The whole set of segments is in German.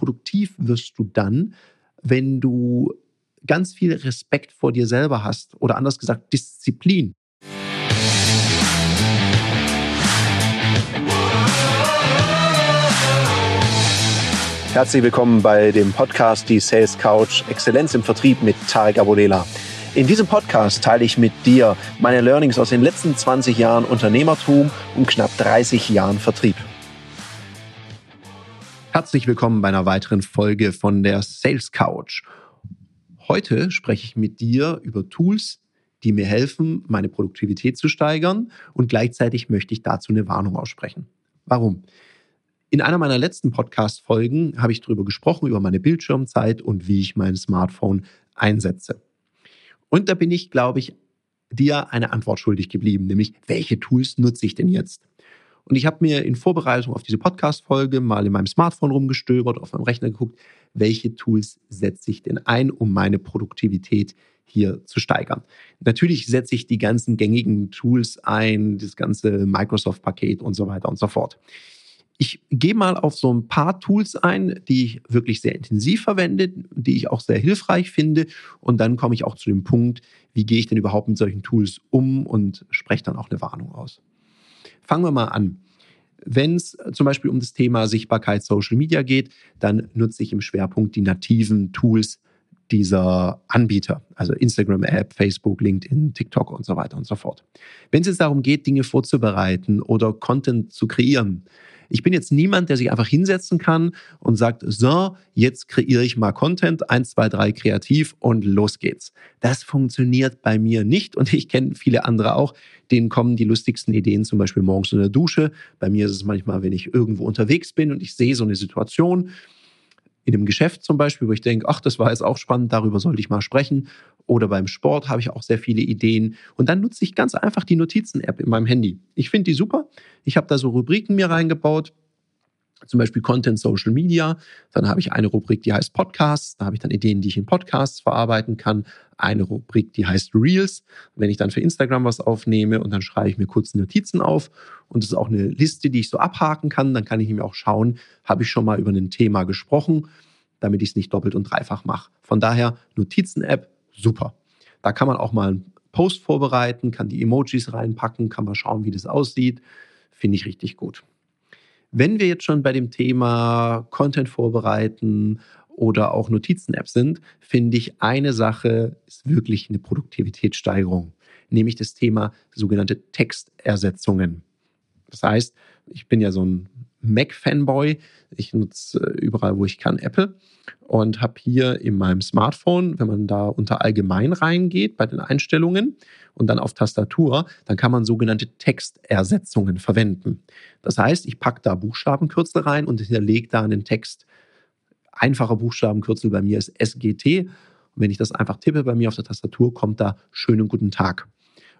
produktiv wirst du dann, wenn du ganz viel Respekt vor dir selber hast oder anders gesagt Disziplin. Herzlich willkommen bei dem Podcast Die Sales Couch Exzellenz im Vertrieb mit Tarek Abodela. In diesem Podcast teile ich mit dir meine Learnings aus den letzten 20 Jahren Unternehmertum und knapp 30 Jahren Vertrieb. Herzlich willkommen bei einer weiteren Folge von der Sales Couch. Heute spreche ich mit dir über Tools, die mir helfen, meine Produktivität zu steigern und gleichzeitig möchte ich dazu eine Warnung aussprechen. Warum? In einer meiner letzten Podcast-Folgen habe ich darüber gesprochen, über meine Bildschirmzeit und wie ich mein Smartphone einsetze. Und da bin ich, glaube ich, dir eine Antwort schuldig geblieben, nämlich welche Tools nutze ich denn jetzt? Und ich habe mir in Vorbereitung auf diese Podcast-Folge mal in meinem Smartphone rumgestöbert, auf meinem Rechner geguckt, welche Tools setze ich denn ein, um meine Produktivität hier zu steigern. Natürlich setze ich die ganzen gängigen Tools ein, das ganze Microsoft-Paket und so weiter und so fort. Ich gehe mal auf so ein paar Tools ein, die ich wirklich sehr intensiv verwende, die ich auch sehr hilfreich finde. Und dann komme ich auch zu dem Punkt, wie gehe ich denn überhaupt mit solchen Tools um und spreche dann auch eine Warnung aus. Fangen wir mal an. Wenn es zum Beispiel um das Thema Sichtbarkeit Social Media geht, dann nutze ich im Schwerpunkt die nativen Tools dieser Anbieter, also Instagram-App, Facebook, LinkedIn, TikTok und so weiter und so fort. Wenn es jetzt darum geht, Dinge vorzubereiten oder Content zu kreieren, ich bin jetzt niemand, der sich einfach hinsetzen kann und sagt, so, jetzt kreiere ich mal Content, eins, zwei, drei kreativ und los geht's. Das funktioniert bei mir nicht und ich kenne viele andere auch, denen kommen die lustigsten Ideen zum Beispiel morgens in der Dusche. Bei mir ist es manchmal, wenn ich irgendwo unterwegs bin und ich sehe so eine Situation, in einem Geschäft zum Beispiel, wo ich denke, ach, das war jetzt auch spannend, darüber sollte ich mal sprechen. Oder beim Sport habe ich auch sehr viele Ideen. Und dann nutze ich ganz einfach die Notizen-App in meinem Handy. Ich finde die super. Ich habe da so Rubriken mir reingebaut zum Beispiel Content Social Media. Dann habe ich eine Rubrik, die heißt Podcasts. Da habe ich dann Ideen, die ich in Podcasts verarbeiten kann. Eine Rubrik, die heißt Reels. Wenn ich dann für Instagram was aufnehme und dann schreibe ich mir kurz Notizen auf. Und das ist auch eine Liste, die ich so abhaken kann. Dann kann ich mir auch schauen, habe ich schon mal über ein Thema gesprochen, damit ich es nicht doppelt und dreifach mache. Von daher Notizen-App, super. Da kann man auch mal einen Post vorbereiten, kann die Emojis reinpacken, kann mal schauen, wie das aussieht. Finde ich richtig gut. Wenn wir jetzt schon bei dem Thema Content vorbereiten oder auch Notizen-Apps sind, finde ich eine Sache ist wirklich eine Produktivitätssteigerung, nämlich das Thema sogenannte Textersetzungen. Das heißt, ich bin ja so ein Mac-Fanboy. Ich nutze äh, überall, wo ich kann, Apple und habe hier in meinem Smartphone, wenn man da unter Allgemein reingeht bei den Einstellungen und dann auf Tastatur, dann kann man sogenannte Textersetzungen verwenden. Das heißt, ich packe da Buchstabenkürzel rein und hinterlege da einen Text. Einfacher Buchstabenkürzel bei mir ist SGT. Und wenn ich das einfach tippe bei mir auf der Tastatur, kommt da schönen guten Tag.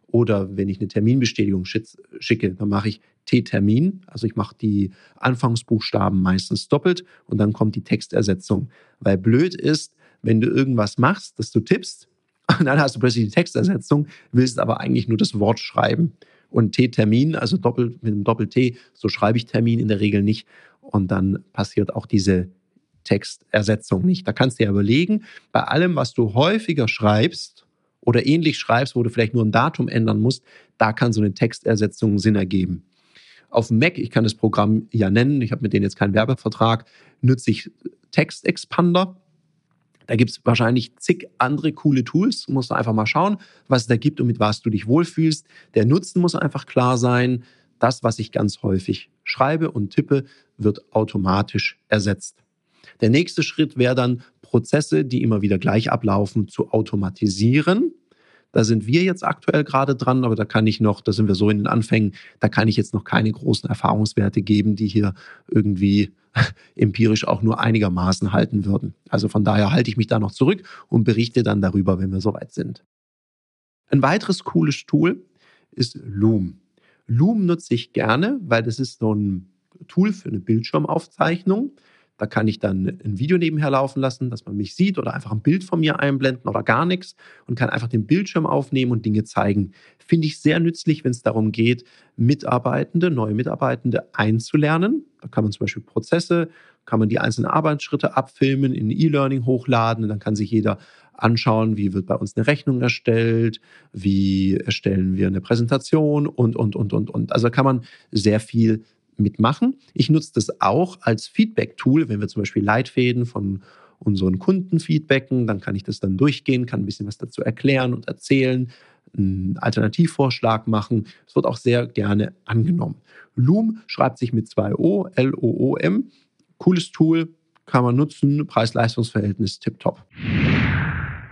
Oder wenn ich eine Terminbestätigung schicke, dann mache ich T-Termin. Also ich mache die Anfangsbuchstaben meistens doppelt und dann kommt die Textersetzung. Weil blöd ist, wenn du irgendwas machst, dass du tippst und dann hast du plötzlich die Textersetzung, willst aber eigentlich nur das Wort schreiben. Und T-Termin, also doppelt mit einem Doppel-T, so schreibe ich Termin in der Regel nicht. Und dann passiert auch diese Textersetzung nicht. Da kannst du ja überlegen, bei allem, was du häufiger schreibst, oder ähnlich schreibst, wo du vielleicht nur ein Datum ändern musst, da kann so eine Textersetzung Sinn ergeben. Auf Mac, ich kann das Programm ja nennen, ich habe mit denen jetzt keinen Werbevertrag, nutze ich Textexpander. Da gibt es wahrscheinlich zig andere coole Tools. Du musst einfach mal schauen, was es da gibt und mit was du dich wohlfühlst. Der Nutzen muss einfach klar sein. Das, was ich ganz häufig schreibe und tippe, wird automatisch ersetzt. Der nächste Schritt wäre dann, Prozesse, die immer wieder gleich ablaufen, zu automatisieren. Da sind wir jetzt aktuell gerade dran, aber da kann ich noch, da sind wir so in den Anfängen, da kann ich jetzt noch keine großen Erfahrungswerte geben, die hier irgendwie empirisch auch nur einigermaßen halten würden. Also von daher halte ich mich da noch zurück und berichte dann darüber, wenn wir soweit sind. Ein weiteres cooles Tool ist Loom. Loom nutze ich gerne, weil das ist so ein Tool für eine Bildschirmaufzeichnung. Da kann ich dann ein Video nebenher laufen lassen, dass man mich sieht oder einfach ein Bild von mir einblenden oder gar nichts und kann einfach den Bildschirm aufnehmen und Dinge zeigen. Finde ich sehr nützlich, wenn es darum geht, Mitarbeitende, neue Mitarbeitende einzulernen. Da kann man zum Beispiel Prozesse, kann man die einzelnen Arbeitsschritte abfilmen, in E-Learning hochladen und dann kann sich jeder anschauen, wie wird bei uns eine Rechnung erstellt, wie erstellen wir eine Präsentation und, und, und, und, und. Also kann man sehr viel mitmachen. Ich nutze das auch als Feedback-Tool, wenn wir zum Beispiel Leitfäden von unseren Kunden feedbacken, dann kann ich das dann durchgehen, kann ein bisschen was dazu erklären und erzählen, einen Alternativvorschlag machen. Es wird auch sehr gerne angenommen. Loom schreibt sich mit zwei O, L-O-O-M. Cooles Tool, kann man nutzen, Preis-Leistungs-Verhältnis tipptopp.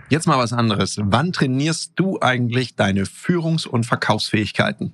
Jetzt mal was anderes. Wann trainierst du eigentlich deine Führungs- und Verkaufsfähigkeiten?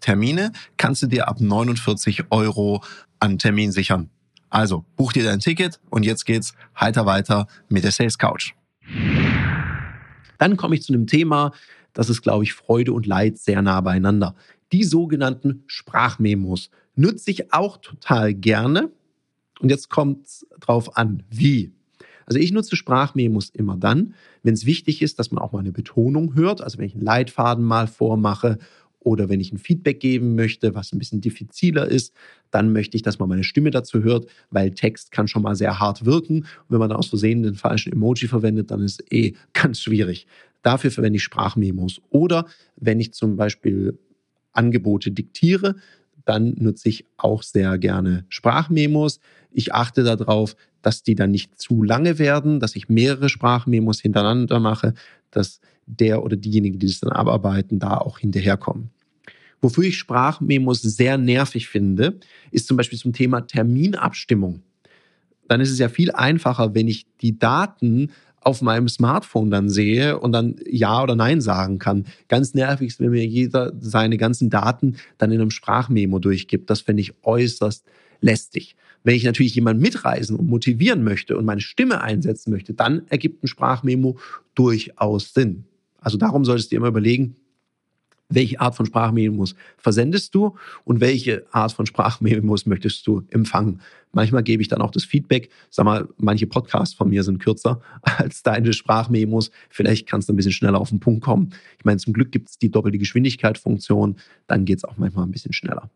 Termine kannst du dir ab 49 Euro an Termin sichern. Also buch dir dein Ticket und jetzt geht's heiter weiter mit der Sales Couch. Dann komme ich zu einem Thema, das ist, glaube ich, Freude und Leid sehr nah beieinander. Die sogenannten Sprachmemos nutze ich auch total gerne. Und jetzt kommt es drauf an, wie. Also ich nutze Sprachmemos immer dann, wenn es wichtig ist, dass man auch mal eine Betonung hört. Also wenn ich einen Leitfaden mal vormache oder wenn ich ein Feedback geben möchte, was ein bisschen diffiziler ist, dann möchte ich, dass man meine Stimme dazu hört, weil Text kann schon mal sehr hart wirken. Und wenn man aus Versehen den falschen Emoji verwendet, dann ist eh ganz schwierig. Dafür verwende ich Sprachmemos. Oder wenn ich zum Beispiel Angebote diktiere, dann nutze ich auch sehr gerne Sprachmemos. Ich achte darauf, dass die dann nicht zu lange werden, dass ich mehrere Sprachmemos hintereinander mache, dass der oder diejenigen, die das dann abarbeiten, da auch hinterherkommen. Wofür ich Sprachmemos sehr nervig finde, ist zum Beispiel zum Thema Terminabstimmung. Dann ist es ja viel einfacher, wenn ich die Daten auf meinem Smartphone dann sehe und dann Ja oder Nein sagen kann. Ganz nervig ist, wenn mir jeder seine ganzen Daten dann in einem Sprachmemo durchgibt. Das finde ich äußerst lästig. Wenn ich natürlich jemanden mitreisen und motivieren möchte und meine Stimme einsetzen möchte, dann ergibt ein Sprachmemo durchaus Sinn. Also darum solltest du dir immer überlegen, welche Art von Sprachmemos versendest du und welche Art von Sprachmemos möchtest du empfangen. Manchmal gebe ich dann auch das Feedback. Sag mal, manche Podcasts von mir sind kürzer als deine Sprachmemos. Vielleicht kannst du ein bisschen schneller auf den Punkt kommen. Ich meine, zum Glück gibt es die doppelte Geschwindigkeit-Funktion. Dann geht es auch manchmal ein bisschen schneller.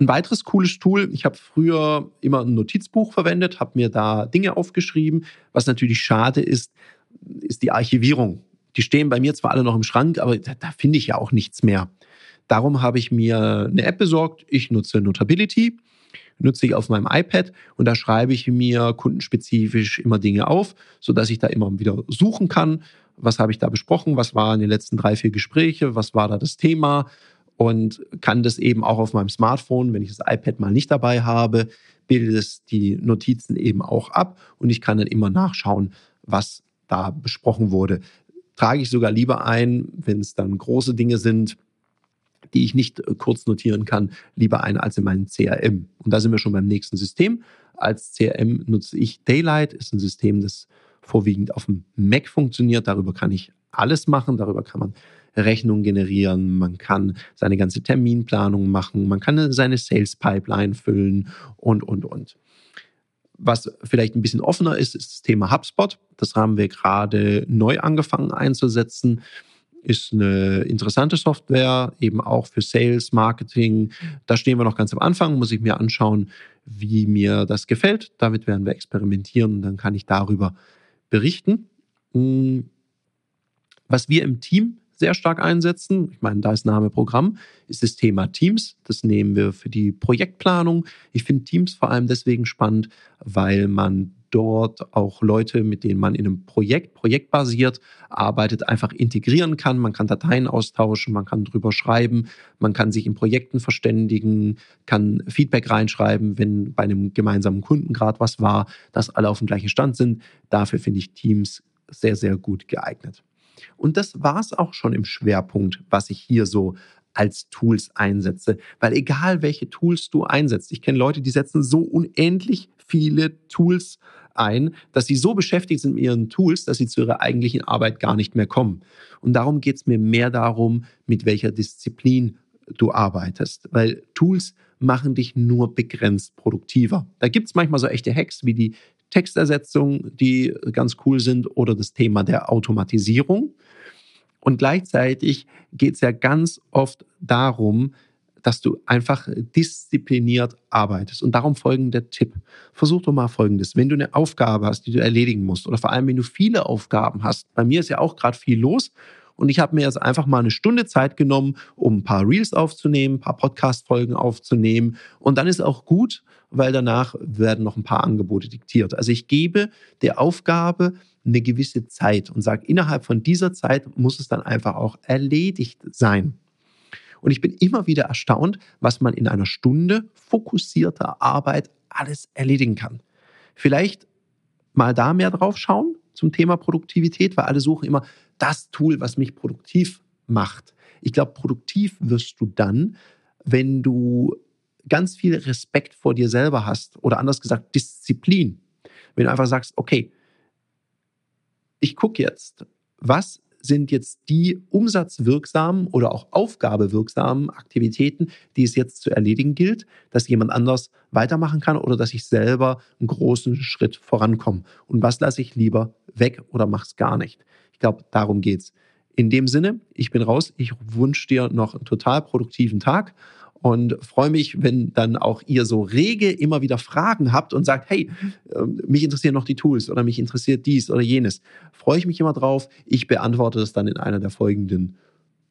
Ein weiteres cooles Tool, ich habe früher immer ein Notizbuch verwendet, habe mir da Dinge aufgeschrieben. Was natürlich schade ist, ist die Archivierung die stehen bei mir zwar alle noch im Schrank, aber da, da finde ich ja auch nichts mehr. Darum habe ich mir eine App besorgt. Ich nutze Notability, nutze ich auf meinem iPad und da schreibe ich mir kundenspezifisch immer Dinge auf, sodass ich da immer wieder suchen kann. Was habe ich da besprochen? Was waren die letzten drei, vier Gespräche? Was war da das Thema? Und kann das eben auch auf meinem Smartphone, wenn ich das iPad mal nicht dabei habe, bildet es die Notizen eben auch ab und ich kann dann immer nachschauen, was da besprochen wurde trage ich sogar lieber ein, wenn es dann große Dinge sind, die ich nicht äh, kurz notieren kann, lieber ein als in meinem CRM. Und da sind wir schon beim nächsten System. Als CRM nutze ich Daylight, ist ein System, das vorwiegend auf dem Mac funktioniert. Darüber kann ich alles machen. Darüber kann man Rechnungen generieren, man kann seine ganze Terminplanung machen, man kann seine Sales Pipeline füllen und, und, und. Was vielleicht ein bisschen offener ist, ist das Thema HubSpot. Das haben wir gerade neu angefangen einzusetzen. Ist eine interessante Software, eben auch für Sales, Marketing. Da stehen wir noch ganz am Anfang, muss ich mir anschauen, wie mir das gefällt. Damit werden wir experimentieren und dann kann ich darüber berichten. Hm. Was wir im Team sehr stark einsetzen. Ich meine, da ist Name Programm, ist das Thema Teams. Das nehmen wir für die Projektplanung. Ich finde Teams vor allem deswegen spannend, weil man dort auch Leute, mit denen man in einem Projekt, projektbasiert arbeitet, einfach integrieren kann. Man kann Dateien austauschen, man kann drüber schreiben, man kann sich in Projekten verständigen, kann Feedback reinschreiben, wenn bei einem gemeinsamen Kunden gerade was war, dass alle auf dem gleichen Stand sind. Dafür finde ich Teams sehr, sehr gut geeignet. Und das war es auch schon im Schwerpunkt, was ich hier so als Tools einsetze. Weil egal welche Tools du einsetzt, ich kenne Leute, die setzen so unendlich viele Tools ein, dass sie so beschäftigt sind mit ihren Tools, dass sie zu ihrer eigentlichen Arbeit gar nicht mehr kommen. Und darum geht es mir mehr darum, mit welcher Disziplin du arbeitest. Weil Tools machen dich nur begrenzt produktiver. Da gibt es manchmal so echte Hacks wie die Textersetzung, die ganz cool sind, oder das Thema der Automatisierung. Und gleichzeitig geht es ja ganz oft darum, dass du einfach diszipliniert arbeitest. Und darum folgender Tipp. Versuch doch mal Folgendes. Wenn du eine Aufgabe hast, die du erledigen musst, oder vor allem, wenn du viele Aufgaben hast, bei mir ist ja auch gerade viel los, und ich habe mir jetzt einfach mal eine Stunde Zeit genommen, um ein paar Reels aufzunehmen, ein paar Podcast-Folgen aufzunehmen. Und dann ist auch gut, weil danach werden noch ein paar Angebote diktiert. Also ich gebe der Aufgabe eine gewisse Zeit und sage, innerhalb von dieser Zeit muss es dann einfach auch erledigt sein. Und ich bin immer wieder erstaunt, was man in einer Stunde fokussierter Arbeit alles erledigen kann. Vielleicht mal da mehr drauf schauen zum Thema Produktivität, weil alle suchen immer das Tool, was mich produktiv macht. Ich glaube, produktiv wirst du dann, wenn du ganz viel Respekt vor dir selber hast oder anders gesagt Disziplin. Wenn du einfach sagst, okay, ich gucke jetzt, was sind jetzt die umsatzwirksamen oder auch aufgabewirksamen Aktivitäten, die es jetzt zu erledigen gilt, dass jemand anders weitermachen kann oder dass ich selber einen großen Schritt vorankomme. Und was lasse ich lieber weg oder mache es gar nicht? Ich glaube, darum geht es. In dem Sinne, ich bin raus. Ich wünsche dir noch einen total produktiven Tag und freue mich, wenn dann auch ihr so rege immer wieder Fragen habt und sagt, hey, ähm, mich interessieren noch die Tools oder mich interessiert dies oder jenes. Freue ich mich immer drauf. Ich beantworte das dann in einer der folgenden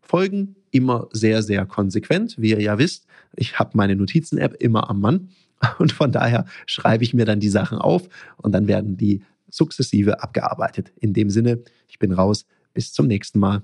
Folgen. Immer sehr, sehr konsequent, wie ihr ja wisst. Ich habe meine Notizen-App immer am Mann und von daher schreibe ich mir dann die Sachen auf und dann werden die sukzessive abgearbeitet. In dem Sinne, ich bin raus. Bis zum nächsten Mal.